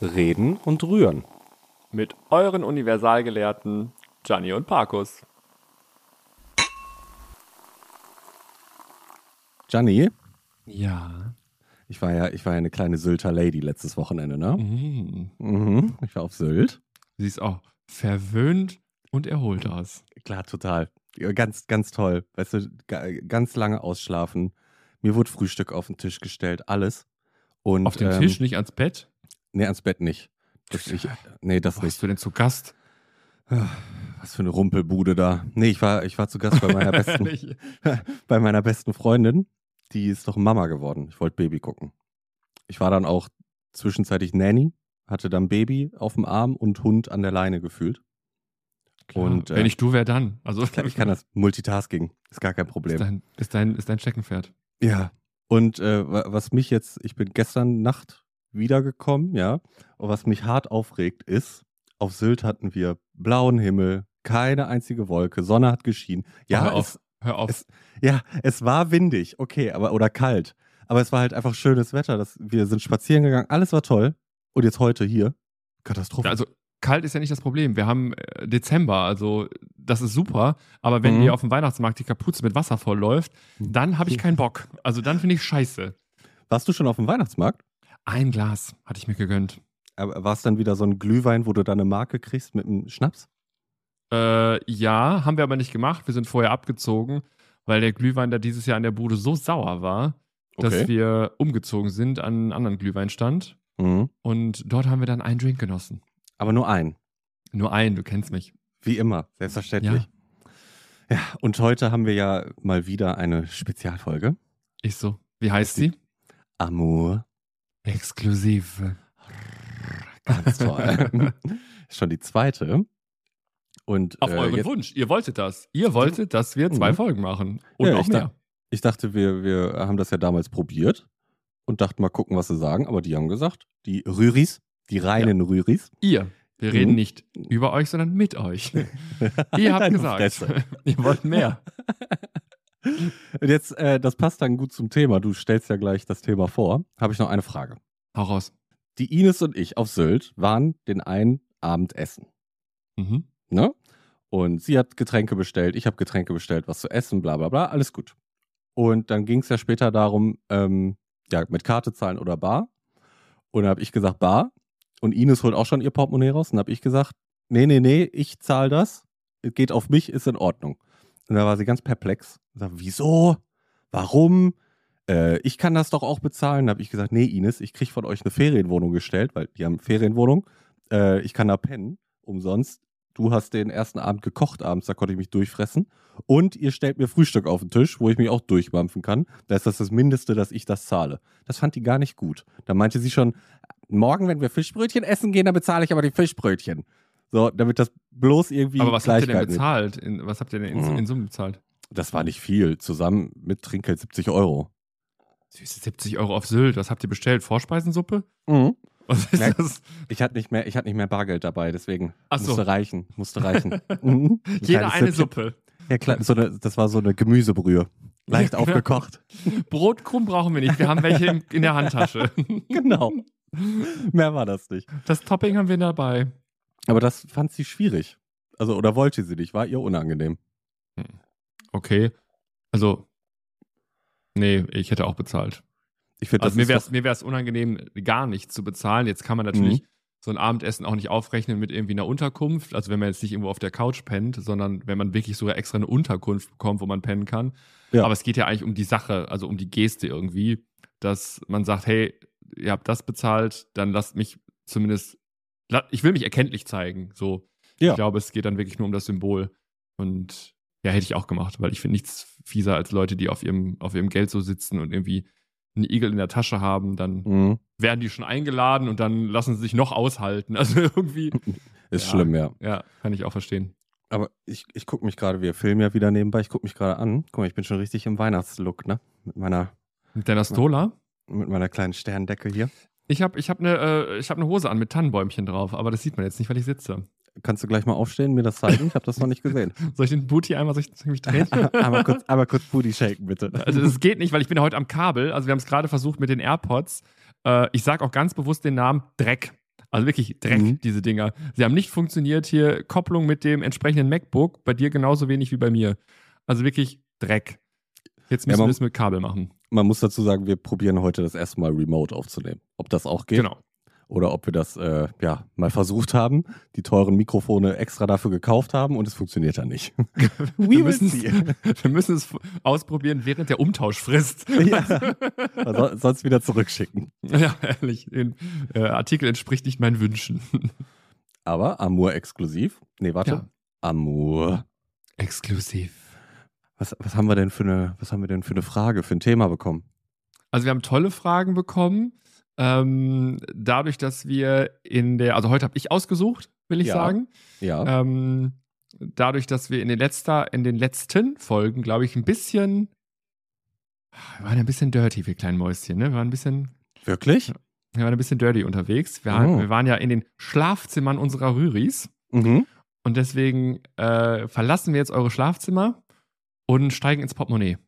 Reden und Rühren. Mit euren Universalgelehrten Gianni und Parkus. Gianni, Ja. ich war ja, ich war ja eine kleine Sylter Lady letztes Wochenende, ne? Mhm. Mhm. Ich war auf Sylt. Du siehst auch verwöhnt und erholt aus. Klar, total. Ganz, ganz toll. Weißt du, ga- ganz lange ausschlafen. Mir wurde Frühstück auf den Tisch gestellt, alles. Und, Auf dem ähm, Tisch, nicht ans Bett. Nee, ans Bett nicht. Das ich, nee, das Wo nicht. bist du denn zu Gast? Was für eine Rumpelbude da. Nee, ich war, ich war zu Gast bei meiner besten, bei meiner besten Freundin. Die ist doch Mama geworden. Ich wollte Baby gucken. Ich war dann auch zwischenzeitlich Nanny, hatte dann Baby auf dem Arm und Hund an der Leine gefühlt. Klar, Und, äh, Wenn nicht du, wer dann? Also, Ich kann, ich kann das Multitasking, ist gar kein ist Problem. dein, ist, dein, ist dein Steckenpferd. Ja. Und äh, wa- was mich jetzt, ich bin gestern Nacht wiedergekommen, ja. Und was mich hart aufregt, ist, auf Sylt hatten wir blauen Himmel, keine einzige Wolke, Sonne hat geschienen. Ja, hör es, auf. Hör auf. es- ja, es war windig, okay, aber oder kalt. Aber es war halt einfach schönes Wetter. Das, wir sind spazieren gegangen, alles war toll. Und jetzt heute hier, Katastrophe. also, kalt ist ja nicht das Problem. Wir haben äh, Dezember, also das ist super. Aber wenn Mhm. dir auf dem Weihnachtsmarkt die Kapuze mit Wasser vollläuft, dann habe ich keinen Bock. Also, dann finde ich scheiße. Warst du schon auf dem Weihnachtsmarkt? Ein Glas hatte ich mir gegönnt. Aber war es dann wieder so ein Glühwein, wo du dann eine Marke kriegst mit einem Schnaps? Äh, ja, haben wir aber nicht gemacht. Wir sind vorher abgezogen, weil der Glühwein da dieses Jahr in der Bude so sauer war, dass Okay. wir umgezogen sind an einen anderen Glühweinstand. Mhm. Und dort haben wir dann einen Drink genossen. Aber nur einen. Nur einen, du kennst mich. Wie immer, selbstverständlich. Ja. und heute haben wir ja mal wieder eine Spezialfolge. Ich so. Wie heißt sie? Amour. Exklusiv. Ganz toll. Schon die zweite. Und Auf äh, euren jetzt, Wunsch. Ihr wolltet das. Ihr wolltet, dass wir zwei Mhm. Folgen machen. Und Ja, noch ich mehr. ich dachte, wir, wir haben das ja damals probiert und dachten mal gucken, was sie sagen. Aber die haben gesagt, die Rüris, die reinen Rüris. Ihr. Wir Mhm. reden nicht über euch, sondern mit euch. Ihr habt gesagt, ihr wollt mehr. Und jetzt, äh, das passt dann gut zum Thema. Du stellst ja gleich das Thema vor. Habe ich noch eine Frage. Hau raus. Die Ines und ich auf Sylt waren den einen Abend essen. Mhm. Ne? Und sie hat Getränke bestellt, ich habe Getränke bestellt, was zu essen, bla bla bla, alles gut. Und dann ging es ja später darum, ähm, ja, mit Karte zahlen oder Bar. Und dann habe ich gesagt, Bar. Und Ines holt auch schon ihr Portemonnaie raus. Und habe ich gesagt, nee, nee, nee, ich zahle das. Geht auf mich, ist in Ordnung. Und da war sie ganz perplex. Und sagt, wieso? Warum? Äh, ich kann das doch auch bezahlen. Da habe ich gesagt, nee, Ines, ich kriege von euch eine Ferienwohnung gestellt, weil die haben Ferienwohnung. Äh, ich kann da pennen, umsonst. Du hast den ersten Abend gekocht abends, da konnte ich mich durchfressen. Und ihr stellt mir Frühstück auf den Tisch, wo ich mich auch durchmampfen kann. Da ist das das Mindeste, dass ich das zahle. Das fand die gar nicht gut. Da meinte sie schon, morgen, wenn wir Fischbrötchen essen gehen, dann bezahle ich aber die Fischbrötchen. So, damit das bloß irgendwie Aber was habt ihr denn bezahlt? In, was habt ihr denn in, Mhm. in Summe bezahlt? Das war nicht viel. Zusammen mit Trinkgeld 70 Euro. Süße 70 Euro auf Sylt. Was habt ihr bestellt? Vorspeisensuppe? Mhm. Was ist Ja. das? Ich hatte nicht mehr, ich hatte nicht mehr Bargeld dabei, deswegen Ach so. musste reichen, musste reichen. Mhm. Ein Jeder eine. Suppe. Ja, klar, so eine, das war so eine Gemüsebrühe. Leicht aufgekocht. Brotkrumm brauchen wir nicht. Wir haben welche in, in der Handtasche. Genau. Mehr war das nicht. Das Topping haben wir dabei. Aber das fand sie schwierig. Also, oder wollte sie nicht, war ihr unangenehm. Okay. Also, nee, ich hätte auch bezahlt. Ich finde, Also das mir wäre es mir wär's unangenehm, gar nichts zu bezahlen. Jetzt kann man natürlich Mhm. so ein Abendessen auch nicht aufrechnen mit irgendwie einer Unterkunft. Also wenn man jetzt nicht irgendwo auf der Couch pennt, sondern wenn man wirklich sogar extra eine Unterkunft bekommt, wo man pennen kann. Ja. Aber es geht ja eigentlich um die Sache, also um die Geste irgendwie, dass man sagt, hey, ihr habt das bezahlt, dann lasst mich zumindest, ich will mich erkenntlich zeigen. So, Ja. ich glaube, es geht dann wirklich nur um das Symbol. Und ja, hätte ich auch gemacht, weil ich finde nichts fieser als Leute, die auf ihrem, auf ihrem Geld so sitzen und irgendwie einen Igel in der Tasche haben, dann Mhm. werden die schon eingeladen und dann lassen sie sich noch aushalten. Also irgendwie, Ist Ja. schlimm, ja. ja, kann ich auch verstehen. Aber ich, ich gucke mich gerade, wir filmen ja wieder nebenbei, ich gucke mich gerade an. Guck mal, ich bin schon richtig im Weihnachtslook, ne? Mit meiner, Mit deiner Stola? mit meiner kleinen Sterndecke hier. Ich habe ich hab eine äh, ich hab ne Hose an mit Tannenbäumchen drauf, aber das sieht man jetzt nicht, weil ich sitze. Kannst du gleich mal aufstehen, mir das zeigen? Ich habe das noch nicht gesehen. Soll ich den Booty einmal, soll ich, mich drehen? einmal, kurz, einmal kurz Booty shaken, bitte. Also das geht nicht, weil ich bin heute am Kabel. Also wir haben es gerade versucht mit den AirPods. Äh, ich sage auch ganz bewusst den Namen Dreck. Also wirklich Dreck, Mhm. diese Dinger. Sie haben nicht funktioniert hier. Kopplung mit dem entsprechenden MacBook. Bei dir genauso wenig wie bei mir. Also wirklich Dreck. Jetzt Ja, müssen man- wir es mit Kabel machen. Man muss dazu sagen, wir probieren heute das erste Mal remote aufzunehmen. Ob das auch geht Genau. oder ob wir das äh, ja mal versucht haben, die teuren Mikrofone extra dafür gekauft haben und es funktioniert dann nicht. Wir müssen, es, wir müssen es ausprobieren während der Umtauschfrist. Ja. Also, sonst wieder zurückschicken. ja ehrlich. Den äh, Artikel entspricht nicht meinen Wünschen. Aber Amour exklusiv. Nee, warte. Ja. Amour. Exklusiv. Was, was haben wir denn für eine, was haben wir denn für eine Frage, für ein Thema bekommen? Also wir haben tolle Fragen bekommen. Ähm, dadurch, dass wir in der, also heute habe ich ausgesucht, will ich Ja. sagen. Ja. Ähm, dadurch, dass wir in den, letzter, in den letzten Folgen, glaube ich, ein bisschen, wir waren ein bisschen dirty, wir kleinen Mäuschen, ne? Wir waren ein bisschen, Wirklich? wir waren ein bisschen dirty unterwegs. Wir, waren- Oh. wir waren ja in den Schlafzimmern unserer Rüris Mhm. und deswegen äh, verlassen wir jetzt eure Schlafzimmer und steigen ins Portemonnaie.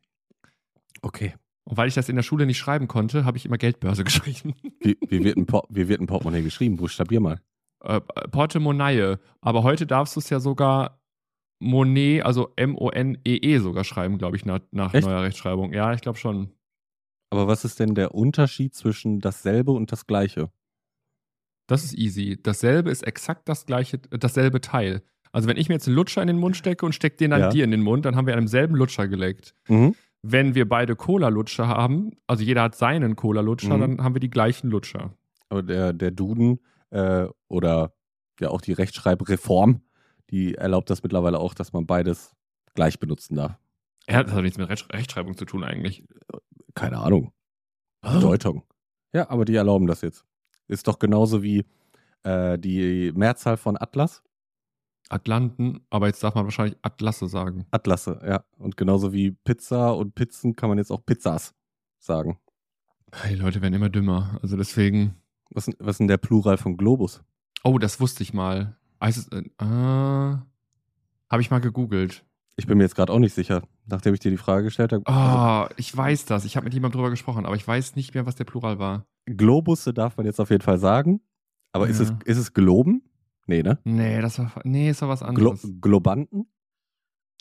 Okay. Und weil ich das in der Schule nicht schreiben konnte, habe ich immer Geldbörse geschrieben. Wie, wie, wird ein Por wie wird ein Portemonnaie geschrieben? Buchstabier mal. äh, Portemonnaie. Aber heute darfst du es ja sogar Monet, also M-O-N-E-E sogar schreiben, glaube ich, nach, nach neuer Rechtschreibung. Ja, ich glaube schon. Aber was ist denn der Unterschied zwischen dasselbe und das gleiche? Das ist easy. Dasselbe ist exakt das gleiche, dasselbe Teil. Also wenn ich mir jetzt einen Lutscher in den Mund stecke und stecke den dann Ja. dir in den Mund, dann haben wir an demselben Lutscher geleckt. Mhm. Wenn wir beide Cola-Lutscher haben, also jeder hat seinen Cola-Lutscher, Mhm. dann haben wir die gleichen Lutscher. Aber der, der Duden äh, oder ja auch die Rechtschreibreform, die erlaubt das mittlerweile auch, dass man beides gleich benutzen darf. Er hat das hat nichts mit Recht- Rechtschreibung zu tun eigentlich. Keine Ahnung. Bedeutung. Ja, aber die erlauben das jetzt. Ist doch genauso wie äh, die Mehrzahl von Atlas. Atlanten, aber jetzt darf man wahrscheinlich Atlasse sagen. Atlasse, ja. Und genauso wie Pizza und Pizzen kann man jetzt auch Pizzas sagen. Die Leute werden immer dümmer. Also deswegen. Was, was ist denn der Plural von Globus? Oh, das wusste ich mal. Heißt es, äh, ah, habe ich mal gegoogelt. Ich bin mir jetzt gerade auch nicht sicher, nachdem ich dir die Frage gestellt habe. Ah, ich weiß das. Ich habe mit jemandem drüber gesprochen, aber ich weiß nicht mehr, was der Plural war. Globusse darf man jetzt auf jeden Fall sagen. Aber ist, Ja. es, ist es Globen? Nee, ne? Nee, das war, nee, ist doch was Glo anderes. Globanten?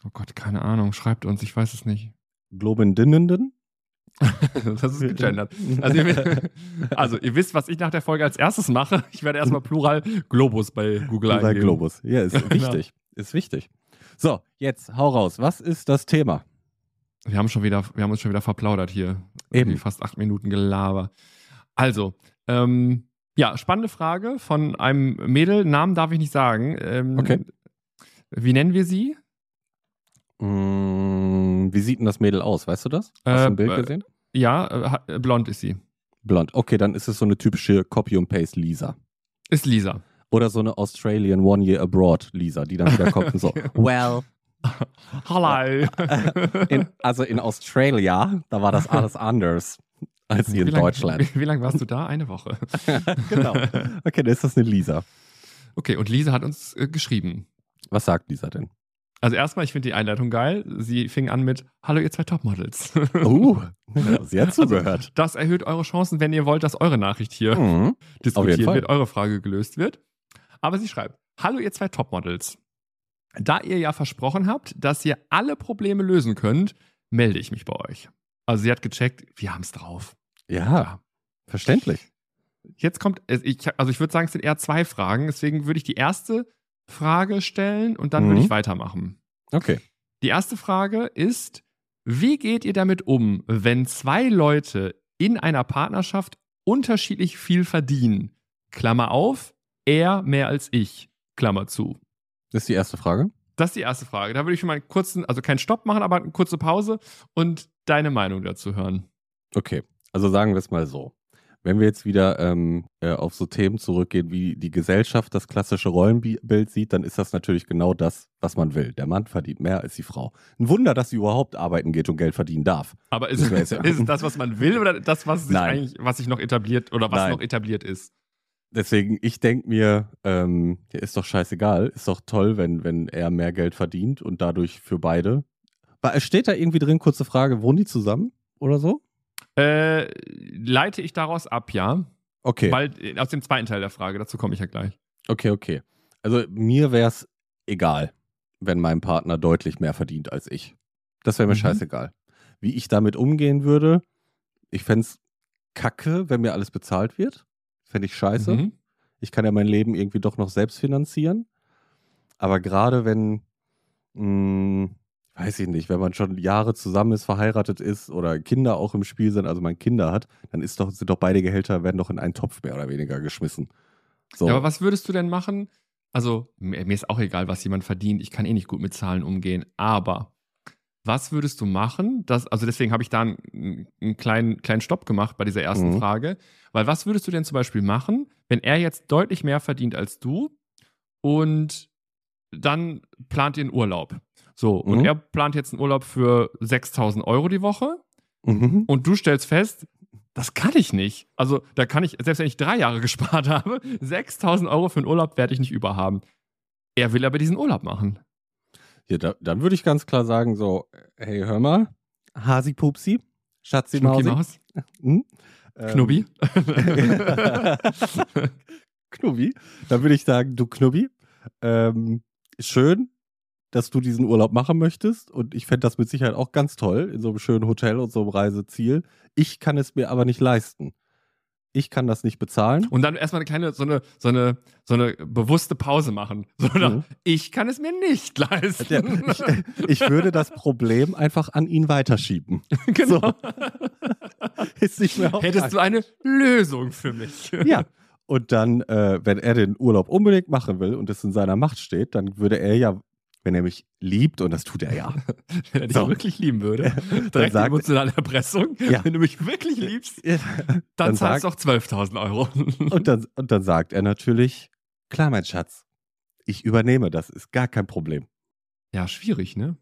oh Gott, keine Ahnung. Schreibt uns, ich weiß es nicht. Globendinnenden? das ist gegendert. Also ihr, also, ihr wisst, was ich nach der Folge als erstes mache. Ich werde erstmal Plural Globus bei Google Plural eingeben. Globus. Ja, ist Genau. wichtig. Ist wichtig. So, jetzt hau raus. Was ist das Thema? Wir haben schon wieder, wir haben uns schon wieder verplaudert hier. Eben. Fast acht Minuten Gelaber. Also, ähm, ja, spannende Frage von einem Mädel. Namen darf ich nicht sagen. Ähm, Okay. Wie nennen wir sie? Mm, wie sieht denn das Mädel aus? Weißt du das? Hast du Äh, ein Bild äh, gesehen? Ja, äh, äh, blond ist sie. Blond. Okay, dann ist es so eine typische Copy and Paste Lisa. Ist Lisa. Oder so eine Australian One Year Abroad Lisa, die dann wieder kommt und so. Well, Hallo. in, also in Australia, da war das alles anders als hier in wie lang, Deutschland. Wie, wie lange warst du da? Eine Woche. genau. Okay, dann ist das eine Lisa. Okay, und Lisa hat uns äh, geschrieben. Was sagt Lisa denn? Also erstmal, ich finde die Einleitung geil. Sie fing an mit Hallo ihr zwei Topmodels. Uh, sie hat zugehört. Das erhöht eure Chancen, wenn ihr wollt, dass eure Nachricht hier Mhm. diskutiert wird, eure Frage gelöst wird. Aber sie schreibt, hallo ihr zwei Topmodels. Da ihr ja versprochen habt, dass ihr alle Probleme lösen könnt, melde ich mich bei euch. Also sie hat gecheckt, wir haben es drauf. Ja, verständlich. Jetzt kommt, äh, also ich würde sagen, es sind eher zwei Fragen, deswegen würde ich die erste Frage stellen und dann würde Mhm. ich weitermachen. Okay. Die erste Frage ist, wie geht ihr damit um, wenn zwei Leute in einer Partnerschaft unterschiedlich viel verdienen? Klammer auf, er mehr als ich. Klammer zu. Das ist die erste Frage. Das ist die erste Frage. Da würde ich schon mal einen kurzen, also keinen Stopp machen, aber eine kurze Pause und deine Meinung dazu hören. Okay. Also sagen wir es mal so. Wenn wir jetzt wieder ähm, äh, auf so Themen zurückgehen, wie die Gesellschaft das klassische Rollenbild sieht, dann ist das natürlich genau das, was man will. Der Mann verdient mehr als die Frau. Ein Wunder, dass sie überhaupt arbeiten geht und Geld verdienen darf. Aber ist, ist es das, was man will oder das, was sich Nein. eigentlich, was sich noch etabliert oder was Nein. noch etabliert ist? Deswegen, ich denke mir, ähm, ist doch scheißegal. Ist doch toll, wenn, wenn er mehr Geld verdient und dadurch für beide. War- Steht da irgendwie drin, kurze Frage, wohnen die zusammen oder so? Äh, leite ich daraus ab, ja. Okay. Weil äh, aus dem zweiten Teil der Frage, dazu komme ich ja gleich. Okay, okay. Also mir wäre es egal, wenn mein Partner deutlich mehr verdient als ich. Das wäre mir Mhm. scheißegal. Wie ich damit umgehen würde, ich fände es kacke, wenn mir alles bezahlt wird. Fände ich scheiße. Mhm. Ich kann ja mein Leben irgendwie doch noch selbst finanzieren. Aber gerade wenn, mh, weiß ich nicht, wenn man schon Jahre zusammen ist, verheiratet ist oder Kinder auch im Spiel sind, also man Kinder hat, dann ist doch, sind doch beide Gehälter, werden doch in einen Topf mehr oder weniger geschmissen. So. Ja, aber was würdest du denn machen? Also, mir, ist auch egal, was jemand verdient. Ich kann eh nicht gut mit Zahlen umgehen. Aber was würdest du machen? Das, also, deswegen habe ich da einen, einen kleinen, kleinen Stopp gemacht bei dieser ersten Mhm. Frage. Weil, was würdest du denn zum Beispiel machen, wenn er jetzt deutlich mehr verdient als du und dann plant ihr einen Urlaub? So, und Mhm. er plant jetzt einen Urlaub für 6000 Euro die Woche Mhm. und du stellst fest, das kann ich nicht. Also da kann ich, selbst wenn ich drei Jahre gespart habe, 6000 Euro für einen Urlaub werde ich nicht überhaben. Er will aber diesen Urlaub machen. Ja, da, dann würde ich ganz klar sagen: so, hey, hör mal, Hasi Pupsi, Schatzi Mausi. Maus, Hm? Ähm, Knubbi. Knubbi. Dann würde ich sagen, du Knubbi, ähm, schön, dass du diesen Urlaub machen möchtest. Und ich fände das mit Sicherheit auch ganz toll, in so einem schönen Hotel und so einem Reiseziel. Ich kann es mir aber nicht leisten. Ich kann das nicht bezahlen. Und dann erstmal eine kleine, so eine, so eine, so eine bewusste Pause machen. So, nach, Mhm. Ich kann es mir nicht leisten. Der, ich, ich würde das Problem einfach an ihn weiterschieben. genau. Ist nicht mehr Hättest du eine Lösung für mich? Ja. Und dann, äh, wenn er den Urlaub unbedingt machen will und es in seiner Macht steht, dann würde er ja, wenn er mich liebt, und das tut er ja, Wenn er dich So. wirklich lieben würde. dann sagt, emotionale Erpressung. Ja. Wenn du mich wirklich liebst, dann dann, zahlst du auch 12.000 Euro. und, dann, und dann sagt er natürlich, klar, mein Schatz, ich übernehme, das ist gar kein Problem. ja, schwierig, ne?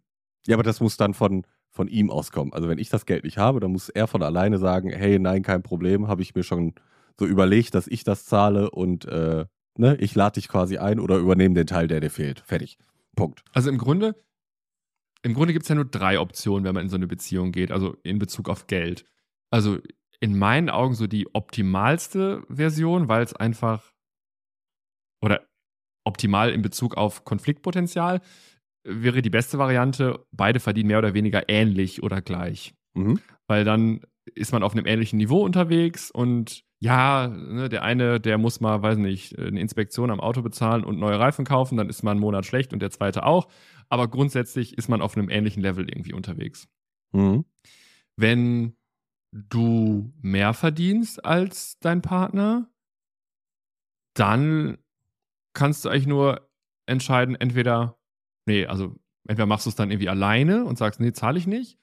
Ja, aber das muss dann von, von ihm auskommen. Also wenn ich das Geld nicht habe, dann muss er von alleine sagen, hey, nein, kein Problem, habe ich mir schon so überlegt, dass ich das zahle und äh, ne, ich lade dich quasi ein oder übernehme den Teil, der dir fehlt. Fertig. Punkt. Also im Grunde, im Grunde gibt es ja nur drei Optionen, wenn man in so eine Beziehung geht, also in Bezug auf Geld. Also in meinen Augen so die optimalste Version, weil es einfach oder optimal in Bezug auf Konfliktpotenzial wäre die beste Variante, beide verdienen mehr oder weniger ähnlich oder gleich. Mhm. Weil dann ist man auf einem ähnlichen Niveau unterwegs und ja, ne, der eine, der muss mal, weiß nicht, eine Inspektion am Auto bezahlen und neue Reifen kaufen, dann ist man einen Monat schlecht und der zweite auch. Aber grundsätzlich ist man auf einem ähnlichen Level irgendwie unterwegs. Mhm. Wenn du mehr verdienst als dein Partner, dann kannst du eigentlich nur entscheiden, entweder, nee, also entweder machst du es dann irgendwie alleine und sagst, nee, zahle ich nicht.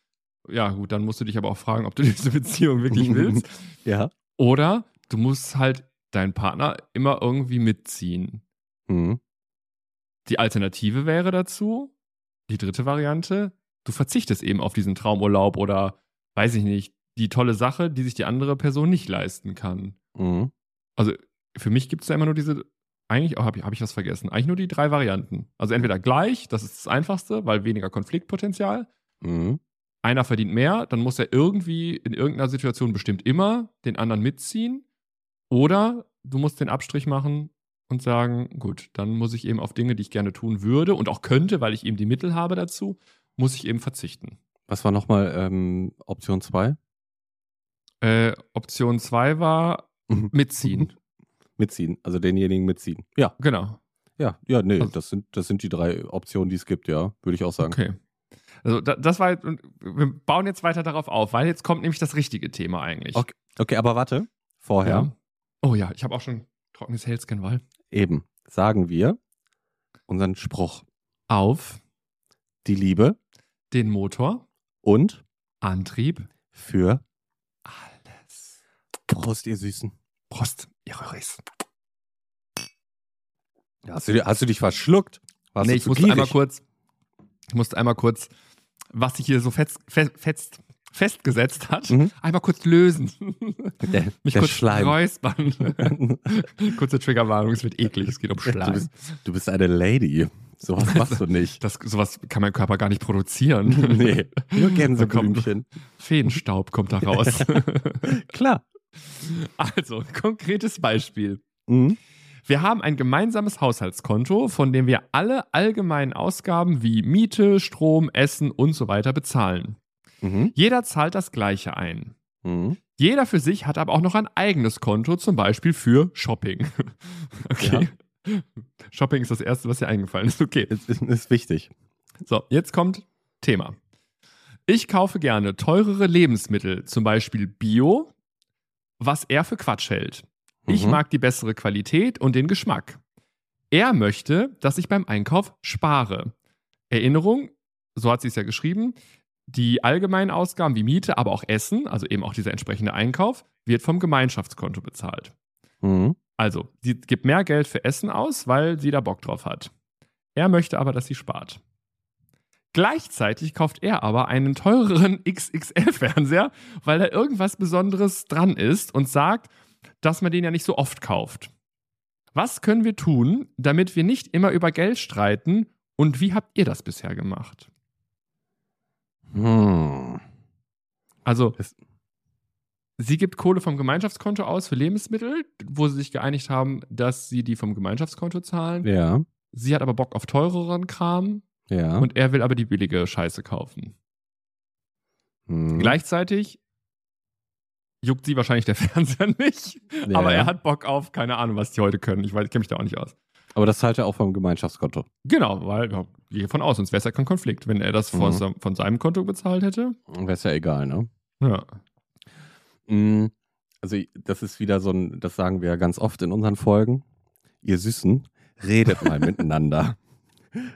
Ja, gut, dann musst du dich aber auch fragen, ob du diese Beziehung wirklich willst. Ja. Oder du musst halt deinen Partner immer irgendwie mitziehen. Mhm. Die Alternative wäre dazu, die dritte Variante, du verzichtest eben auf diesen Traumurlaub oder, weiß ich nicht, die tolle Sache, die sich die andere Person nicht leisten kann. Mhm. Also für mich gibt es da immer nur diese, eigentlich, oh, habe ich, hab ich was vergessen, eigentlich nur die drei Varianten. Also entweder gleich, das ist das Einfachste, weil weniger Konfliktpotenzial. Mhm. Einer verdient mehr, dann muss er irgendwie in irgendeiner Situation bestimmt immer den anderen mitziehen. Oder du musst den Abstrich machen und sagen, gut, dann muss ich eben auf Dinge, die ich gerne tun würde und auch könnte, weil ich eben die Mittel habe dazu, muss ich eben verzichten. Was war nochmal ähm, Option 2? Äh, Option 2 war mitziehen. Mitziehen, also denjenigen mitziehen. Ja, genau. ja, ja, nee, Also- das, sind, das sind die drei Optionen, die es gibt, ja, würde ich auch sagen. Okay. Also da, das war wir bauen jetzt weiter darauf auf, weil jetzt kommt nämlich das richtige Thema eigentlich. Okay. Okay, aber warte, vorher, Ja. Oh ja, ich habe auch schon trockenes Hellscan, weil eben, sagen wir unseren Spruch. auf Die Liebe den Motor, und Antrieb, für alles. Prost, ihr Süßen. Prost, ihr Röhris. Hast du, hast du dich verschluckt? Warst Nee, ich musste einmal kurz, ich musste einmal kurz, was sich hier so fest, fest, fest, festgesetzt hat, Mhm. einmal kurz lösen. Der, Mich der kurz Schleim. räuspern. Kurze Triggerwarnung, es wird eklig, es geht um Du Schleim. bist, du bist eine Lady. Sowas machst du nicht. Das, sowas kann mein Körper gar nicht produzieren. nee, nur Gänseblümchen. Feenstaub kommt da raus. Klar. also, konkretes Beispiel. Mhm. Wir haben ein gemeinsames Haushaltskonto, von dem wir alle allgemeinen Ausgaben wie Miete, Strom, Essen und so weiter bezahlen. Mhm. Jeder zahlt das Gleiche ein. Mhm. Jeder für sich hat aber auch noch ein eigenes Konto, zum Beispiel für Shopping. Okay. Shopping ist das Erste, was dir eingefallen ist. Okay. Ist, ist, ist wichtig. So, jetzt kommt Thema. Ich kaufe gerne teurere Lebensmittel, zum Beispiel Bio, was er für Quatsch hält. Ich Mhm. mag die bessere Qualität und den Geschmack. Er möchte, dass ich beim Einkauf spare. Erinnerung, so hat sie es ja geschrieben, die allgemeinen Ausgaben wie Miete, aber auch Essen, also eben auch dieser entsprechende Einkauf, wird vom Gemeinschaftskonto bezahlt. Mhm. Also, sie gibt mehr Geld für Essen aus, weil sie da Bock drauf hat. Er möchte aber, dass sie spart. Gleichzeitig kauft er aber einen teureren XXL-Fernseher, weil da irgendwas Besonderes dran ist und sagt, dass man den ja nicht so oft kauft. Was können wir tun, damit wir nicht immer über Geld streiten und wie habt ihr das bisher gemacht? Hm. Also, sie gibt Kohle vom Gemeinschaftskonto aus für Lebensmittel, wo sie sich geeinigt haben, dass sie die vom Gemeinschaftskonto zahlen. Ja, Sie hat aber Bock auf teureren Kram ja. und er will aber die billige Scheiße kaufen. Mhm. Gleichzeitig juckt sie wahrscheinlich der Fernseher nicht, Ja. aber er hat Bock auf, keine Ahnung, was die heute können. Ich weiß, ich kenne mich da auch nicht aus. Aber das zahlt er auch vom Gemeinschaftskonto. Genau, weil ja, ich gehe von aus, sonst wäre es ja kein Konflikt. Wenn er das von, Mhm. seinem- von seinem Konto bezahlt hätte. Wäre es ja egal, ne? Ja. Mm, Also, das ist wieder so ein, das sagen wir ja ganz oft in unseren Folgen. Ihr Süßen, redet mal miteinander.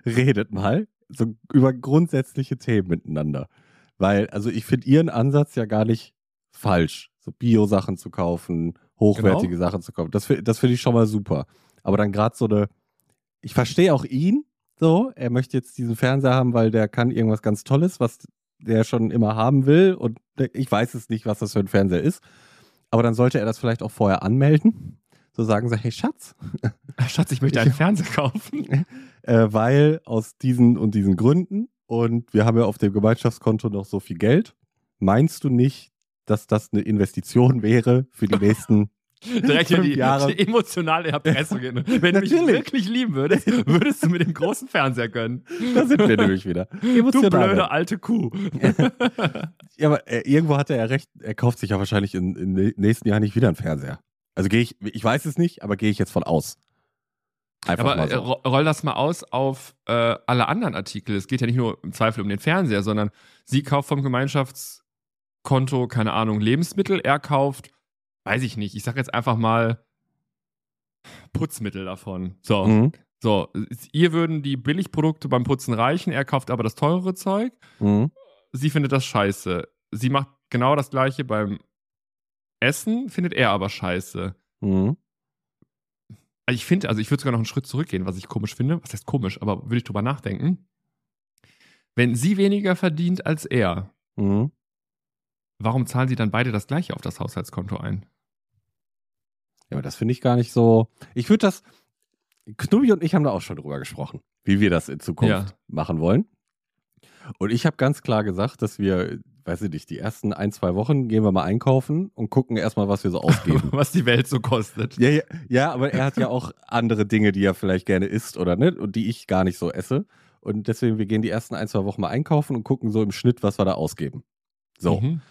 Redet mal so über grundsätzliche Themen miteinander. Weil, also ich finde ihren Ansatz ja gar nicht falsch. So Bio-Sachen zu kaufen, hochwertige Genau. Sachen zu kaufen. Das, das finde ich schon mal super. Aber dann gerade so eine, ich verstehe auch ihn, so, er möchte jetzt diesen Fernseher haben, weil der kann irgendwas ganz Tolles, was der schon immer haben will. Und der- ich weiß es nicht, was das für ein Fernseher ist. Aber dann sollte er das vielleicht auch vorher anmelden. So sagen sie, hey Schatz, Schatz, ich möchte einen Fernseher kaufen. äh, weil aus diesen und diesen Gründen und wir haben ja auf dem Gemeinschaftskonto noch so viel Geld. Meinst du nicht, dass das eine Investition wäre für die nächsten? Direkt hier die, Jahre. die emotionale Erpressung. Wenn du mich Natürlich. wirklich lieben würdest, würdest du mir den großen Fernseher gönnen. da sind wir nämlich wieder. Du Emotional. blöde alte Kuh. Ja, aber äh, irgendwo hat er ja recht. Er kauft sich ja wahrscheinlich in- im nächsten Jahr nicht wieder einen Fernseher. Also gehe ich, ich weiß es nicht, aber gehe ich jetzt von aus. Einfach Aber mal äh, so. ro- roll das mal aus auf äh, alle anderen Artikel. Es geht ja nicht nur im Zweifel um den Fernseher, sondern sie kauft vom Gemeinschaftskonto, keine Ahnung, Lebensmittel. Er kauft, weiß ich nicht, ich sag jetzt einfach mal Putzmittel davon. So, Mhm. so. Ihr würden die Billigprodukte beim Putzen reichen, er kauft aber das teurere Zeug. Mhm. Sie findet das scheiße. Sie macht genau das gleiche beim Essen, findet er aber scheiße. Mhm. Also ich finde, also ich würde sogar noch einen Schritt zurückgehen, was ich komisch finde. Was heißt komisch, aber würde ich drüber nachdenken. Wenn sie weniger verdient als er, Mhm. Warum zahlen sie dann beide das gleiche auf das Haushaltskonto ein? Ja, aber das finde ich gar nicht so. Ich würde das. Knubbi und ich haben da auch schon drüber gesprochen, wie wir das in Zukunft Ja. machen wollen. Und ich habe ganz klar gesagt, dass wir, weiß ich nicht, die ersten ein, zwei Wochen gehen wir mal einkaufen und gucken erstmal, was wir so ausgeben. Was die Welt so kostet. ja, ja, ja, aber er hat ja auch andere Dinge, die er vielleicht gerne isst oder nicht und die ich gar nicht so esse. Und deswegen, wir gehen die ersten ein, zwei Wochen mal einkaufen und gucken so im Schnitt, was wir da ausgeben. So. Mhm.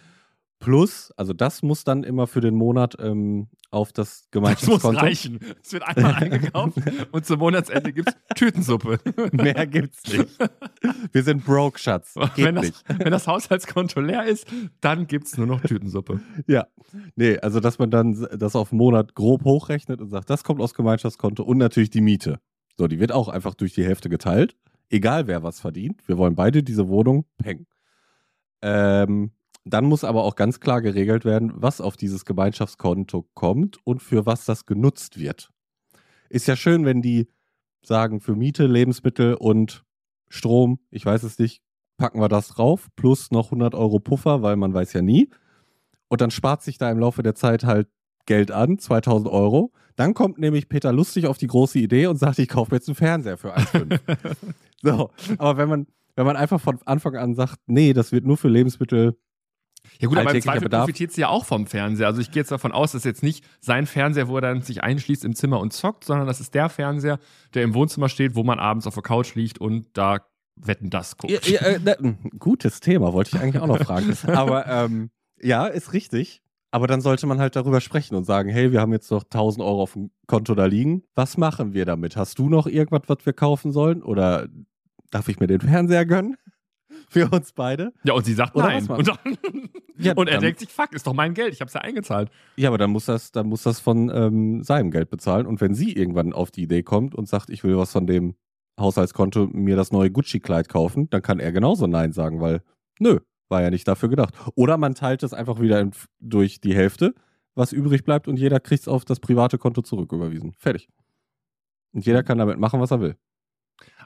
Plus, also das muss dann immer für den Monat ähm, auf das Das muss Gemeinschaftskonto. reichen. Es wird einmal eingekauft und zum Monatsende gibt es Tütensuppe. Mehr gibt's nicht. Wir sind broke, Schatz. Geht Wenn das, nicht. wenn das Haushaltskonto leer ist, dann gibt es nur noch Tütensuppe. Ja. Nee, also dass man dann das auf einen Monat grob hochrechnet und sagt, das kommt aus Gemeinschaftskonto und natürlich die Miete. So, die wird auch einfach durch die Hälfte geteilt. Egal wer was verdient. Wir wollen beide diese Wohnung peng. Ähm, Dann muss aber auch ganz klar geregelt werden, was auf dieses Gemeinschaftskonto kommt und für was das genutzt wird. Ist ja schön, wenn die sagen, für Miete, Lebensmittel und Strom, ich weiß es nicht, packen wir das drauf, plus noch 100 Euro Puffer, weil man weiß ja nie. Und dann spart sich da im Laufe der Zeit halt Geld an, 2000 Euro. Dann kommt nämlich Peter Lustig auf die große Idee und sagt, ich kaufe mir jetzt einen Fernseher für 1,5. so, aber wenn man, wenn man einfach von Anfang an sagt, nee, das wird nur für Lebensmittel Ja gut, aber im Zweifel Bedarf. profitiert sie ja auch vom Fernseher. Also ich gehe jetzt davon aus, dass jetzt nicht sein Fernseher, wo er dann sich einschließt im Zimmer und zockt, sondern das ist der Fernseher, der im Wohnzimmer steht, wo man abends auf der Couch liegt und da wetten das guckt. Ja, ja, äh, ne, gutes Thema, wollte ich eigentlich auch noch fragen. Aber ähm, ja, ist richtig. Aber dann sollte man halt darüber sprechen und sagen, hey, wir haben jetzt noch 1000 Euro auf dem Konto da liegen. Was machen wir damit? Hast du noch irgendwas, was wir kaufen sollen? Oder darf ich mir den Fernseher gönnen? Für uns beide? Ja, und sie sagt Oder nein. Und, dann, Ja, und er dann- denkt sich, fuck, ist doch mein Geld, ich hab's ja eingezahlt. Ja, aber dann muss das, dann muss das von ähm, seinem Geld bezahlen. Und wenn sie irgendwann auf die Idee kommt und sagt, ich will was von dem Haushaltskonto mir das neue Gucci-Kleid kaufen, dann kann er genauso Nein sagen, weil nö, war ja nicht dafür gedacht. Oder man teilt es einfach wieder in, durch die Hälfte, was übrig bleibt und jeder kriegt es auf das private Konto zurücküberwiesen. Fertig. Und jeder kann damit machen, was er will.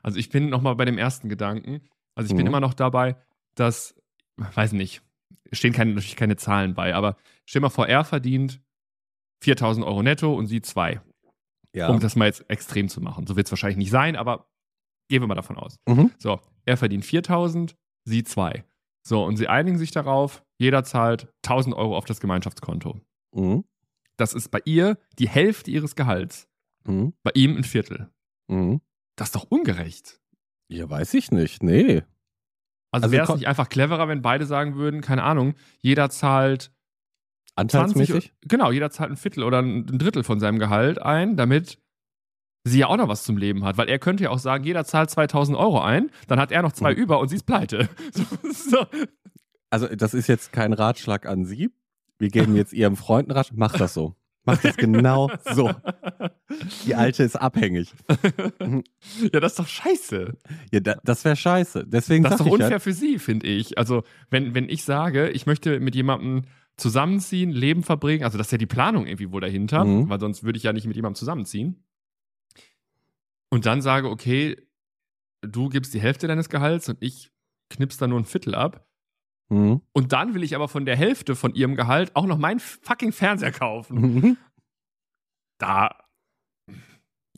Also ich bin nochmal bei dem ersten Gedanken. Also ich bin Mhm. immer noch dabei, dass, weiß nicht, stehen keine, natürlich keine Zahlen bei, aber stell mal vor, er verdient 4000 Euro netto und sie zwei. Ja. Um das mal jetzt extrem zu machen. So wird es wahrscheinlich nicht sein, aber gehen wir mal davon aus. Mhm. So, er verdient 4000, sie zwei. So, und sie einigen sich darauf, jeder zahlt 1000 Euro auf das Gemeinschaftskonto. Mhm. Das ist bei ihr die Hälfte ihres Gehalts, Mhm. bei ihm ein Viertel. Mhm. Das ist doch ungerecht. Ja, weiß ich nicht. Nee. Also, Also wäre es nicht einfach cleverer, wenn beide sagen würden, keine Ahnung, jeder zahlt 20, Anteilsmäßig? genau, jeder zahlt ein Viertel oder ein ein Drittel von seinem Gehalt ein, damit sie ja auch noch was zum Leben hat. Weil er könnte ja auch sagen, jeder zahlt 2000 Euro ein, dann hat er noch zwei Mhm. über und sie ist pleite. So, so. Also, das ist jetzt kein Ratschlag an Sie. Wir geben jetzt Ihrem Freund einen Ratschlag. Mach das so. Mach das genau so. Die Alte ist abhängig. ja, das ist doch scheiße. Ja, da, das wäre scheiße. Deswegen Das ist doch unfair ja, für sie, finde ich. Also, wenn, wenn ich sage, ich möchte mit jemandem zusammenziehen, Leben verbringen, also das ist ja die Planung irgendwie wohl dahinter, Mhm. weil sonst würde ich ja nicht mit jemandem zusammenziehen. Und dann sage, okay, du gibst die Hälfte deines Gehalts und ich knips da nur ein Viertel ab. Mhm. Und dann will ich aber von der Hälfte von ihrem Gehalt auch noch meinen fucking Fernseher kaufen. Mhm. Da,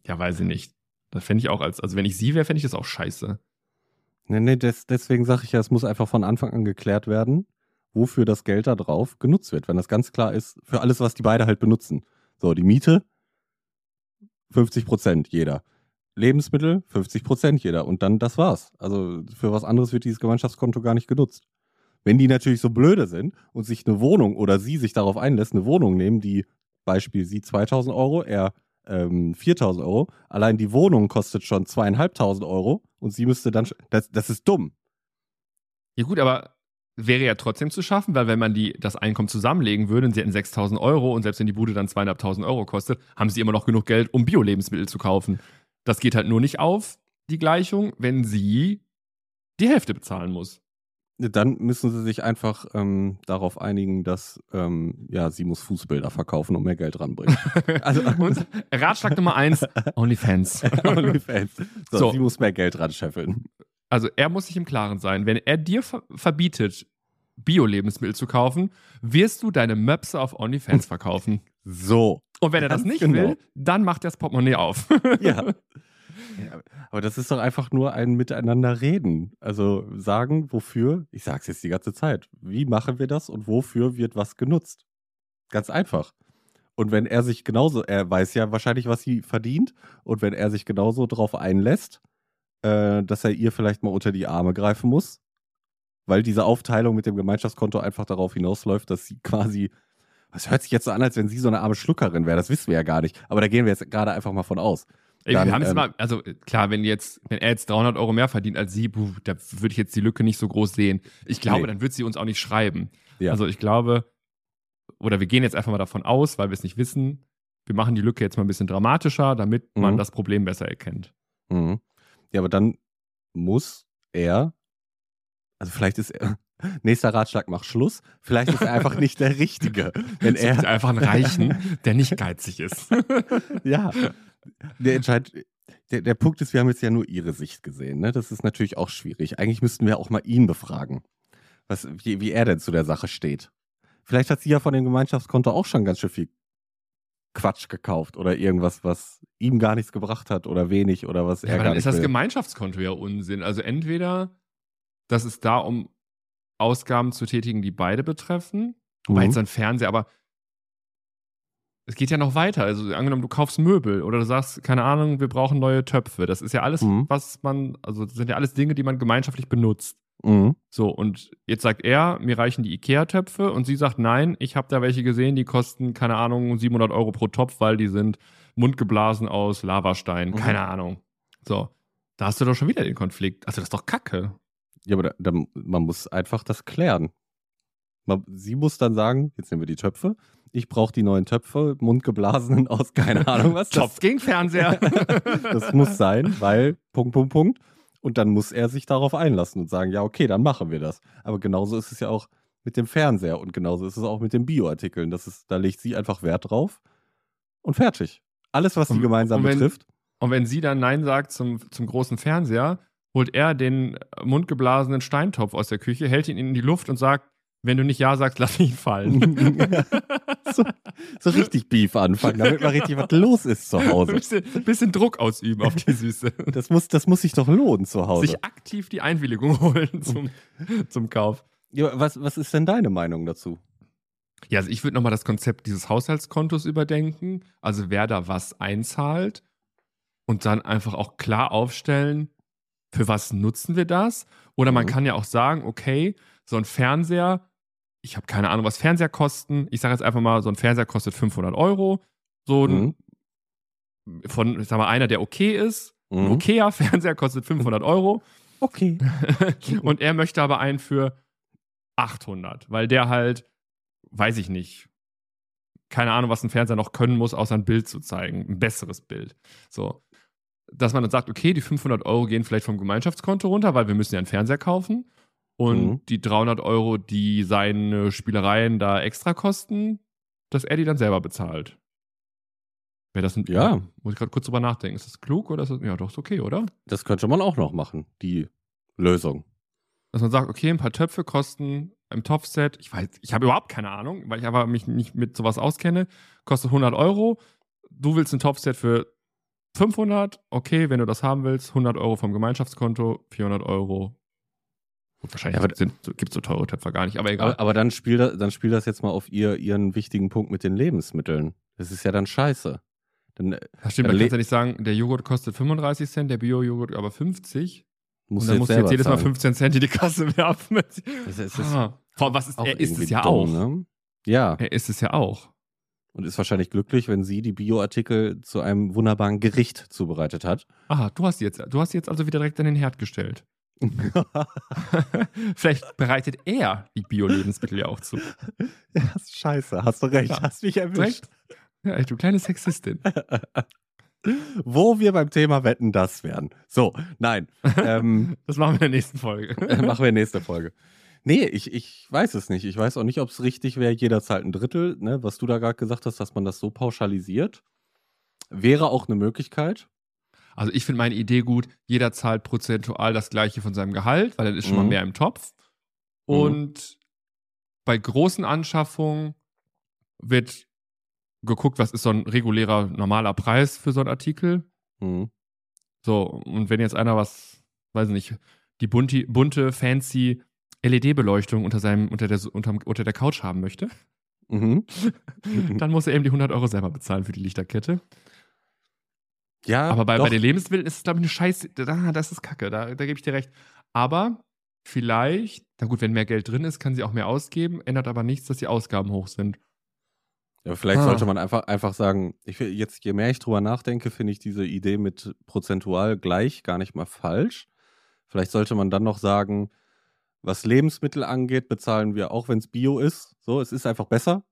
ja, weiß ich nicht. Das fände ich auch als, also wenn ich sie wäre, fände ich das auch scheiße. Nee, nee, des, deswegen sage ich ja, es muss einfach von Anfang an geklärt werden, wofür das Geld da drauf genutzt wird. Wenn das ganz klar ist, für alles, was die beide halt benutzen. So, die Miete, 50 Prozent jeder. Lebensmittel, 50 Prozent jeder. Und dann, das war's. Also für was anderes wird dieses Gemeinschaftskonto gar nicht genutzt. Wenn die natürlich so blöde sind und sich eine Wohnung oder sie sich darauf einlässt, eine Wohnung nehmen, die, Beispiel sie 2000 Euro, er ähm, 4000 Euro, allein die Wohnung kostet schon zweieinhalbtausend Euro und sie müsste dann, das, das ist dumm. Ja gut, aber wäre ja trotzdem zu schaffen, weil wenn man die, das Einkommen zusammenlegen würde und sie hätten 6.000 Euro und selbst wenn die Bude dann 2.500 Euro kostet, haben sie immer noch genug Geld, um Bio-Lebensmittel zu kaufen. Das geht halt nur nicht auf, die Gleichung, wenn sie die Hälfte bezahlen muss. Dann müssen sie sich einfach ähm, darauf einigen, dass ähm, ja, sie muss Fußbilder verkaufen und mehr Geld ranbringen. Also- und Ratschlag Nummer eins, OnlyFans. OnlyFans. So, So. sie muss mehr Geld ranscheffeln. Also er muss sich im Klaren sein, wenn er dir ver verbietet, Bio-Lebensmittel zu kaufen, wirst du deine Möpse auf OnlyFans verkaufen. So. Und wenn er das nicht genau. will, dann macht er das Portemonnaie auf. Ja. Aber das ist doch einfach nur ein Miteinander reden. Also sagen, wofür, ich sag's jetzt die ganze Zeit, wie machen wir das und wofür wird was genutzt? Ganz einfach. Und wenn er sich genauso, er weiß ja wahrscheinlich, was sie verdient, und wenn er sich genauso darauf einlässt, äh, dass er ihr vielleicht mal unter die Arme greifen muss, weil diese Aufteilung mit dem Gemeinschaftskonto einfach darauf hinausläuft, dass sie quasi, das hört sich jetzt so an, als wenn sie so eine arme Schluckerin wäre, das wissen wir ja gar nicht, aber da gehen wir jetzt gerade einfach mal von aus. Dann, wir haben es ähm, mal, also klar, wenn jetzt, wenn er jetzt 300 Euro mehr verdient als sie, puh, da würde ich jetzt die Lücke nicht so groß sehen. Ich glaube, Nee. dann wird sie uns auch nicht schreiben. Ja. Also ich glaube, oder wir gehen jetzt einfach mal davon aus, weil wir es nicht wissen, wir machen die Lücke jetzt mal ein bisschen dramatischer, damit man Mhm. das Problem besser erkennt. Mhm. Ja, aber dann muss er, also vielleicht ist er, Nächster Ratschlag, mach Schluss. Vielleicht ist er einfach nicht der Richtige. Wenn er, dir einfach einen Reichen, der nicht geizig ist. ja, der Entscheid, der, der Punkt ist, wir haben jetzt ja nur ihre Sicht gesehen. Ne? Das ist natürlich auch schwierig. Eigentlich müssten wir auch mal ihn befragen, was, wie, wie er denn zu der Sache steht. Vielleicht hat sie ja von dem Gemeinschaftskonto auch schon ganz schön viel Quatsch gekauft oder irgendwas, was ihm gar nichts gebracht hat oder wenig oder was Ja, er aber gar dann ist nicht das will. Gemeinschaftskonto ja Unsinn. Also entweder das ist da, um Ausgaben zu tätigen, die beide betreffen. Wobei Mhm. jetzt so ein Fernseher, aber es geht ja noch weiter. Also angenommen, du kaufst Möbel oder du sagst, keine Ahnung, wir brauchen neue Töpfe. Das ist ja alles, Mhm. was man, also das sind ja alles Dinge, die man gemeinschaftlich benutzt. Mhm. So, und jetzt sagt er, mir reichen die Ikea-Töpfe und sie sagt, nein, ich habe da welche gesehen, die kosten, keine Ahnung, 700 Euro pro Topf, weil die sind mundgeblasen aus Lavastein. Mhm. Keine Ahnung. So, da hast du doch schon wieder den Konflikt. Also das ist doch Kacke. Ja, aber da, da, man muss einfach das klären. Man, sie muss dann sagen, jetzt nehmen wir die Töpfe. Ich brauche die neuen Töpfe, mundgeblasenen aus keine Ahnung was. Topf gegen Fernseher. das muss sein, weil Punkt, Punkt, Punkt. Und dann muss er sich darauf einlassen und sagen, ja, okay, dann machen wir das. Aber genauso ist es ja auch mit dem Fernseher und genauso ist es auch mit den Bioartikeln. Das ist, da legt sie einfach Wert drauf und fertig. Alles, was sie gemeinsam und wenn- betrifft. Und wenn sie dann Nein sagt zum, zum großen Fernseher, holt er den mundgeblasenen Steintopf aus der Küche, hält ihn in die Luft und sagt, wenn du nicht Ja sagst, lass ihn fallen. so, so richtig Beef anfangen, damit mal richtig was los ist zu Ein Hause. bisschen, bisschen Druck ausüben auf die Süße. Das muss, das muss sich doch lohnen zu Hause. Sich aktiv die Einwilligung holen zum, zum Kauf. Ja, was, was ist denn deine Meinung dazu? Ja, also ich würde nochmal das Konzept dieses Haushaltskontos überdenken. Also wer da was einzahlt und dann einfach auch klar aufstellen, für was nutzen wir das? Oder man Mhm. kann ja auch sagen, okay, so ein Fernseher, ich habe keine Ahnung, was Fernseher kosten. Ich sage jetzt einfach mal, so ein Fernseher kostet 500 Euro. So ein, Mhm. von, ich sag mal, einer, der okay ist. Ein Mhm. okayer Fernseher kostet 500 Euro. Okay. und er möchte aber einen für 800, weil der halt, weiß ich nicht, keine Ahnung, was ein Fernseher noch können muss, außer ein Bild zu zeigen, ein besseres Bild. So, dass man dann sagt, okay, die 500 Euro gehen vielleicht vom Gemeinschaftskonto runter, weil wir müssen ja einen Fernseher kaufen. Und Mhm. die 300 Euro, die seine Spielereien da extra kosten, dass er die dann selber bezahlt. Wäre das ein, Ja. Muss ich gerade kurz drüber nachdenken. Ist das klug oder ist das, ja, doch, ist okay, oder? Das könnte man auch noch machen, die Lösung. dass man sagt, okay, ein paar Töpfe kosten im Topfset, ich weiß, ich habe überhaupt keine Ahnung, weil ich aber mich nicht mit sowas auskenne, kostet 100 Euro. Du willst ein Topfset für 500, okay, wenn du das haben willst, 100 Euro vom Gemeinschaftskonto, 400 Euro. Gut, wahrscheinlich Ja, gibt es so teure Töpfe gar nicht, aber egal. Aber, aber dann, spiel das, dann spiel das jetzt mal auf ihr, ihren wichtigen Punkt mit den Lebensmitteln. Das ist ja dann scheiße. Dann äh, das stimmt, dann man le- kann ja nicht sagen, der Joghurt kostet 35 Cent, der Bio-Joghurt aber 50. musst und dann du musst jetzt du jetzt jedes Mal zahlen. 15 Cent in die Kasse werfen. Das ist, ah. Vor allem, was ist, er ist es ja dumm, auch. Ne? Ja, Er ist es ja auch. und ist wahrscheinlich glücklich, wenn sie die Bioartikel zu einem wunderbaren Gericht zubereitet hat. Ah, du hast jetzt, du hast jetzt also wieder direkt an den Herd gestellt. Vielleicht bereitet er die Bio-Lebensmittel ja auch zu. ja, scheiße, hast du recht, Ja. hast mich erwischt. Ja, du kleine Sexistin. Wo wir beim Thema Wetten das wären. So, nein. ähm, Das machen wir in der nächsten Folge. machen wir nächste Folge. Nee, ich, ich weiß es nicht. Ich weiß auch nicht, ob es richtig wäre, jeder zahlt ein Drittel, ne, was du da gerade gesagt hast, dass man das so pauschalisiert. Wäre auch eine Möglichkeit. Also ich finde meine Idee gut, jeder zahlt prozentual das gleiche von seinem Gehalt, weil dann ist schon mal Mhm. mehr im Topf. Mhm. Und bei großen Anschaffungen wird geguckt, was ist so ein regulärer, normaler Preis für so einen Artikel. Mhm. So, und wenn jetzt einer was, weiß nicht, die bunti, bunte, fancy LED-Beleuchtung unter seinem, unter der, unter, unter der Couch haben möchte, Mhm. dann muss er eben die 100 Euro selber bezahlen für die Lichterkette. Ja, Aber bei, bei den Lebensmitteln ist es, glaube ich, eine Scheiße. Da, das ist Kacke, da, da gebe ich dir recht. Aber vielleicht, na gut, wenn mehr Geld drin ist, kann sie auch mehr ausgeben, ändert aber nichts, dass die Ausgaben hoch sind. Ja, vielleicht Ah. sollte man einfach, einfach sagen, ich, jetzt, je mehr ich drüber nachdenke, finde ich diese Idee mit prozentual gleich gar nicht mal falsch. Vielleicht sollte man dann noch sagen, was Lebensmittel angeht, bezahlen wir, auch wenn es Bio ist, so, es ist einfach besser,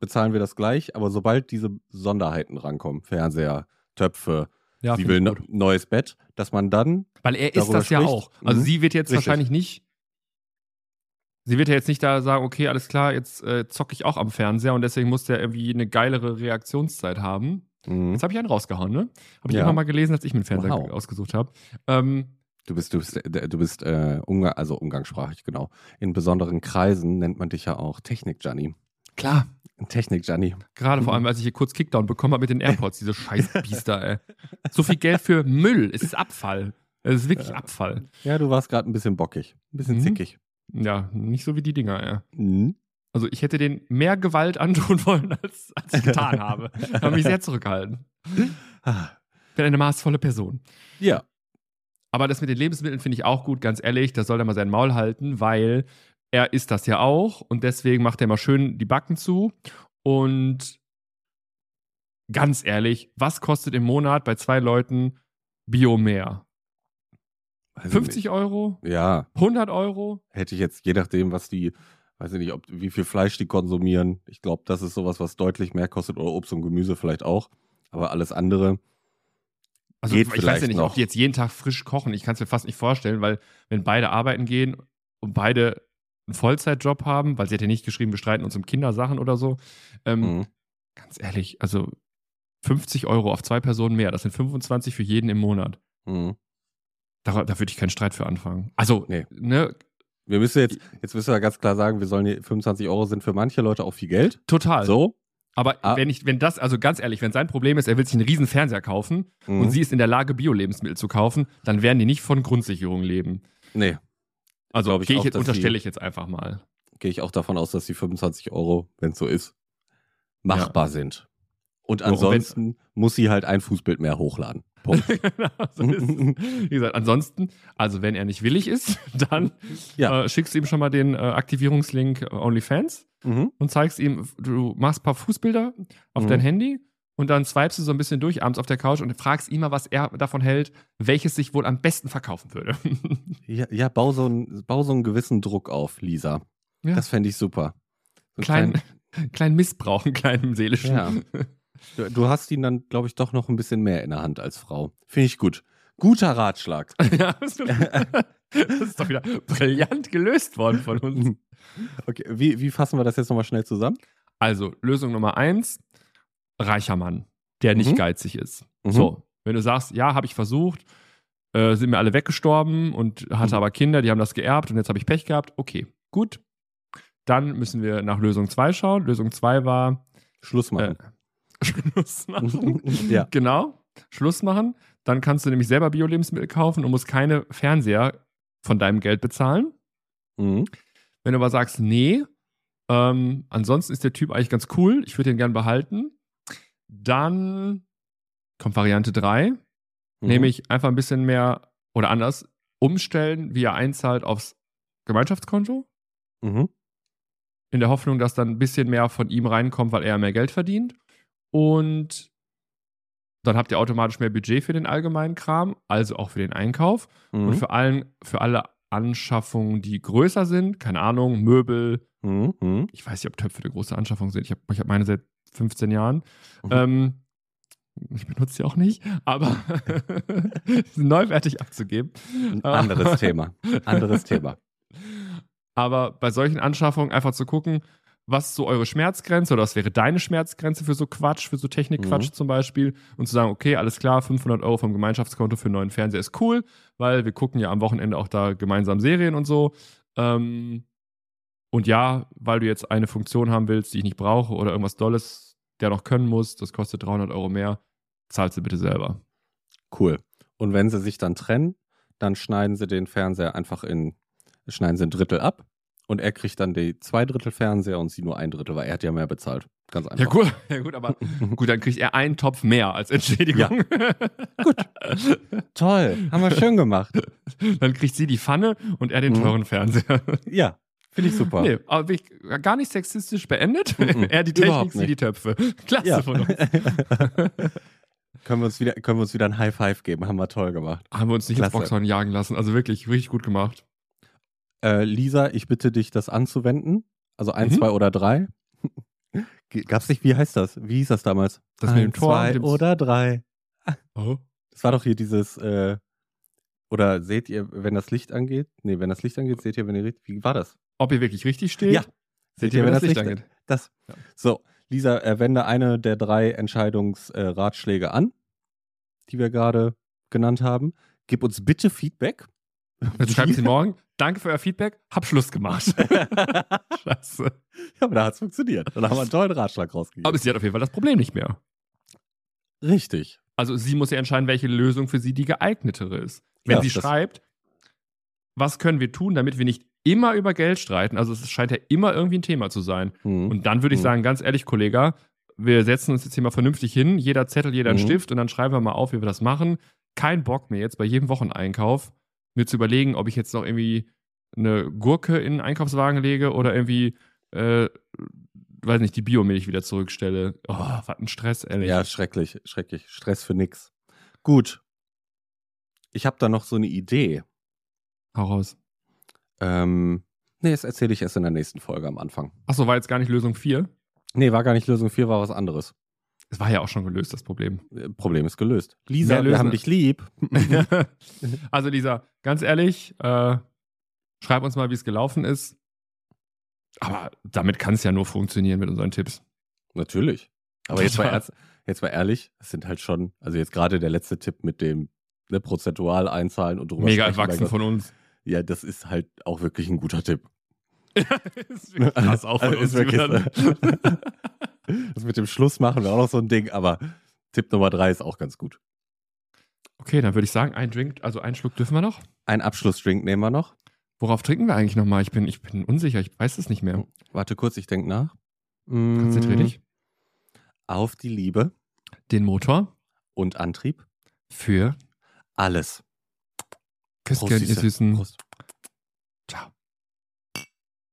bezahlen wir das gleich, aber sobald diese Sonderheiten rankommen, Fernseher, Töpfe, Ja, sie will ein gut. neues Bett, dass man dann, Weil er ist das ja spricht. auch. Also Mhm. sie wird jetzt Richtig. wahrscheinlich nicht sie wird ja jetzt nicht da sagen, okay, alles klar, jetzt äh, zocke ich auch am Fernseher und deswegen muss der irgendwie eine geilere Reaktionszeit haben. Mhm. Jetzt habe ich einen rausgehauen, ne? Habe ich Ja. immer mal gelesen, als ich mir den Fernseher Wow. ausgesucht habe. Ähm, Du bist, du bist, äh, du bist äh, Umga also umgangssprachig, genau. In besonderen Kreisen nennt man dich ja auch Technik-Gianni. klar. Technik-Gianni. Gerade vor allem, als ich hier kurz Kickdown bekommen habe mit den AirPods, diese Scheißbiester, ey. So viel Geld für Müll. Es ist Abfall. Es ist wirklich Ja. Abfall. Ja, du warst gerade ein bisschen bockig. Ein bisschen Mhm. zickig. Ja, nicht so wie die Dinger, ey. Mhm. Also ich hätte denen mehr Gewalt antun wollen, als, als ich getan habe. Ich habe mich sehr zurückgehalten. Ich bin eine maßvolle Person. Ja. Aber das mit den Lebensmitteln finde ich auch gut, ganz ehrlich. Da soll er mal sein Maul halten, weil er isst das ja auch und deswegen macht er mal schön die Backen zu. Und ganz ehrlich, was kostet im Monat bei zwei Leuten Bio mehr? Ich 50 Euro? nicht. Ja, 100 Euro? hätte ich jetzt, je nachdem, was die, weiß ich nicht, ob, wie viel Fleisch die konsumieren. Ich glaube, das ist sowas, was deutlich mehr kostet oder Obst und Gemüse vielleicht auch. Aber alles andere, Also Geht ich weiß ja nicht, noch. ob die jetzt jeden Tag frisch kochen. Ich kann es mir fast nicht vorstellen, weil wenn beide arbeiten gehen und beide einen Vollzeitjob haben, weil sie hat ja nicht geschrieben, wir streiten uns um Kindersachen oder so. Ähm, mhm. Ganz ehrlich, also 50 Euro auf zwei Personen mehr, das sind 25 für jeden im Monat. Mhm. Da, da würde ich keinen Streit für anfangen. Also, Nee. ne, wir müssen jetzt, jetzt müssen wir ganz klar sagen, wir sollen hier 25 Euro sind für manche Leute auch viel Geld. total. So. Aber Ah. wenn ich, wenn das, also ganz ehrlich, wenn sein Problem ist, er will sich einen riesen Fernseher kaufen Mhm. und sie ist in der Lage, Bio-Lebensmittel zu kaufen, dann werden die nicht von Grundsicherung leben. Nee, Also ich gehe ich jetzt, unterstelle die- ich jetzt einfach mal. gehe ich auch davon aus, dass die 25 Euro, wenn es so ist, machbar sind. Und ansonsten muss sie halt ein Fußbild mehr hochladen. Punkt. genau, so. Wie gesagt, ansonsten, also wenn er nicht willig ist, dann Ja. äh, schickst du ihm schon mal den äh, Aktivierungslink äh, OnlyFans mhm. und zeigst ihm, du machst ein paar Fußbilder auf Mhm. dein Handy und dann swipest du so ein bisschen durch abends auf der Couch und fragst ihn mal, was er davon hält, welches sich wohl am besten verkaufen würde. Ja, ja bau, so einen, bau so einen gewissen Druck auf, Lisa. Ja. Das fände ich super. So einen kleinen, kleinen Missbrauch, einen kleinen seelischen. Ja. Du, du hast ihn dann, glaube ich, doch noch ein bisschen mehr in der Hand als Frau. Finde ich gut. Guter Ratschlag. Ja, das ist doch wieder brillant gelöst worden von uns. Okay, wie, wie fassen wir das jetzt nochmal schnell zusammen? Also, Lösung Nummer eins: reicher Mann, der nicht Mhm. geizig ist. Mhm. So, wenn du sagst, ja, habe ich versucht, äh, sind mir alle weggestorben und hatte Mhm. aber Kinder, die haben das geerbt und jetzt habe ich Pech gehabt. Okay, gut. Dann müssen wir nach Lösung 2 schauen. Lösung 2 war Schluss machen. äh, Schluss machen. Ja. Genau, Schluss machen. Dann kannst du nämlich selber Bio-Lebensmittel kaufen und musst keine Fernseher von deinem Geld bezahlen. Mhm. Wenn du aber sagst, nee, ähm, ansonsten ist der Typ eigentlich ganz cool, ich würde den gern behalten, dann kommt Variante 3, Mhm. nämlich einfach ein bisschen mehr oder anders umstellen, wie er einzahlt aufs Gemeinschaftskonto, Mhm. in der Hoffnung, dass dann ein bisschen mehr von ihm reinkommt, weil er mehr Geld verdient. Und dann habt ihr automatisch mehr Budget für den allgemeinen Kram, also auch für den Einkauf. Und Mhm. für, allen, für alle Anschaffungen, die größer sind, keine Ahnung, Möbel, Mhm. Mhm. ich weiß nicht, ob Töpfe eine große Anschaffung sind. Ich habe ich hab meine seit 15 Jahren. Mhm. Ähm, ich benutze sie auch nicht, aber neuwertig abzugeben. Anderes Thema. Anderes Thema. Aber bei solchen Anschaffungen einfach zu gucken, was ist so eure Schmerzgrenze oder was wäre deine Schmerzgrenze für so Quatsch, für so Technikquatsch Mhm. zum Beispiel und zu sagen, okay, alles klar, 500 Euro vom Gemeinschaftskonto für einen neuen Fernseher ist cool, weil wir gucken ja am Wochenende auch da gemeinsam Serien und so. Ähm, und ja, weil du jetzt eine Funktion haben willst, die ich nicht brauche oder irgendwas Dolles, der noch können muss, das kostet 300 Euro mehr, zahlst du bitte selber. Cool. Und wenn sie sich dann trennen, dann schneiden sie den Fernseher einfach in, schneiden sie ein Drittel ab und er kriegt dann die zwei Drittel Fernseher und sie nur ein Drittel, weil er hat ja mehr bezahlt. Ganz einfach. Ja gut, ja, gut aber gut, dann kriegt er einen Topf mehr als Entschädigung. Gut. Toll, haben wir schön gemacht. Dann kriegt sie die Pfanne und er den Mhm. teuren Fernseher. Ja, finde ich super. Nee, aber ich gar nicht sexistisch beendet. Mhm. er die Technik, sie die Töpfe. Klasse Ja. von uns. können, wir uns wieder, können wir uns wieder ein High Five geben, haben wir toll gemacht. Haben wir uns nicht ins Klasse. Boxhorn jagen lassen. Also wirklich, richtig gut gemacht. Äh, Lisa, ich bitte dich, das anzuwenden. Also ein, Mhm. zwei oder drei. Gab's nicht, wie heißt das? Wie hieß das damals? Das mit dem Ein, Tor, Zwei dem- oder drei. Oh. Das war doch hier dieses, äh, oder seht ihr, wenn das Licht angeht? Nee, wenn das Licht angeht, seht ihr, wenn ihr redet. Wie war das? Ob ihr wirklich richtig steht. Ja. Seht ihr, wenn das Licht Licht- angeht. Das. Ja. So, Lisa, äh, wende eine der drei Entscheidungsratschläge an, die wir gerade genannt haben. Gib uns bitte Feedback. Jetzt schreiben sie morgen. Danke für euer Feedback. Hab Schluss gemacht. ja, Scheiße. aber da hat es funktioniert. Dann haben wir einen tollen Ratschlag rausgegeben. Aber sie hat auf jeden Fall das Problem nicht mehr. Richtig. Also sie muss ja entscheiden, welche Lösung für sie die geeignetere ist. Wenn Ja, sie das- schreibt, was können wir tun, damit wir nicht immer über Geld streiten, also es scheint ja immer irgendwie ein Thema zu sein. Mhm. Und dann würde ich Mhm. sagen, ganz ehrlich, Kollege, wir setzen uns jetzt hier mal vernünftig hin, jeder Zettel, jeder Mhm. Stift und dann schreiben wir mal auf, wie wir das machen. Kein Bock mehr jetzt bei jedem Wocheneinkauf mir zu überlegen, ob ich jetzt noch irgendwie eine Gurke in den Einkaufswagen lege oder irgendwie, äh, weiß nicht, die Biomilch wieder zurückstelle. Oh, was ein Stress, ehrlich. Ja, schrecklich, schrecklich. Stress für nix. Gut. Ich habe da noch so eine Idee. Hau raus. Ähm, nee, das erzähle ich erst in der nächsten Folge am Anfang. Achso, war jetzt gar nicht Lösung 4? Nee, war gar nicht Lösung 4, war was anderes. Es war ja auch schon gelöst, das Problem. Äh, Problem ist gelöst. Lisa, wir haben dich lieb. also Lisa, ganz ehrlich, äh, schreib uns mal, wie es gelaufen ist. Aber damit kann es ja nur funktionieren mit unseren Tipps. Natürlich. Aber jetzt mal, jetzt mal ehrlich, es sind halt schon, also jetzt gerade der letzte Tipp mit dem ne, prozentual einzahlen und drüber Mega erwachsen von uns. Ja, das ist halt auch wirklich ein guter Tipp. ist wirklich krass auch von uns. Das mit dem Schluss machen wir auch noch so ein Ding, aber Tipp Nummer drei ist auch ganz gut. okay, dann würde ich sagen, ein Drink, also einen Schluck dürfen wir noch. Ein Abschlussdrink nehmen wir noch. Worauf trinken wir eigentlich nochmal? Ich bin, ich bin unsicher, ich weiß es nicht mehr. Warte kurz, ich denke nach. Konzentrier Mm, dich. Auf die Liebe Den Motor und Antrieb. für Alles. Küsschen, ihr Süße. Süßen. Prost.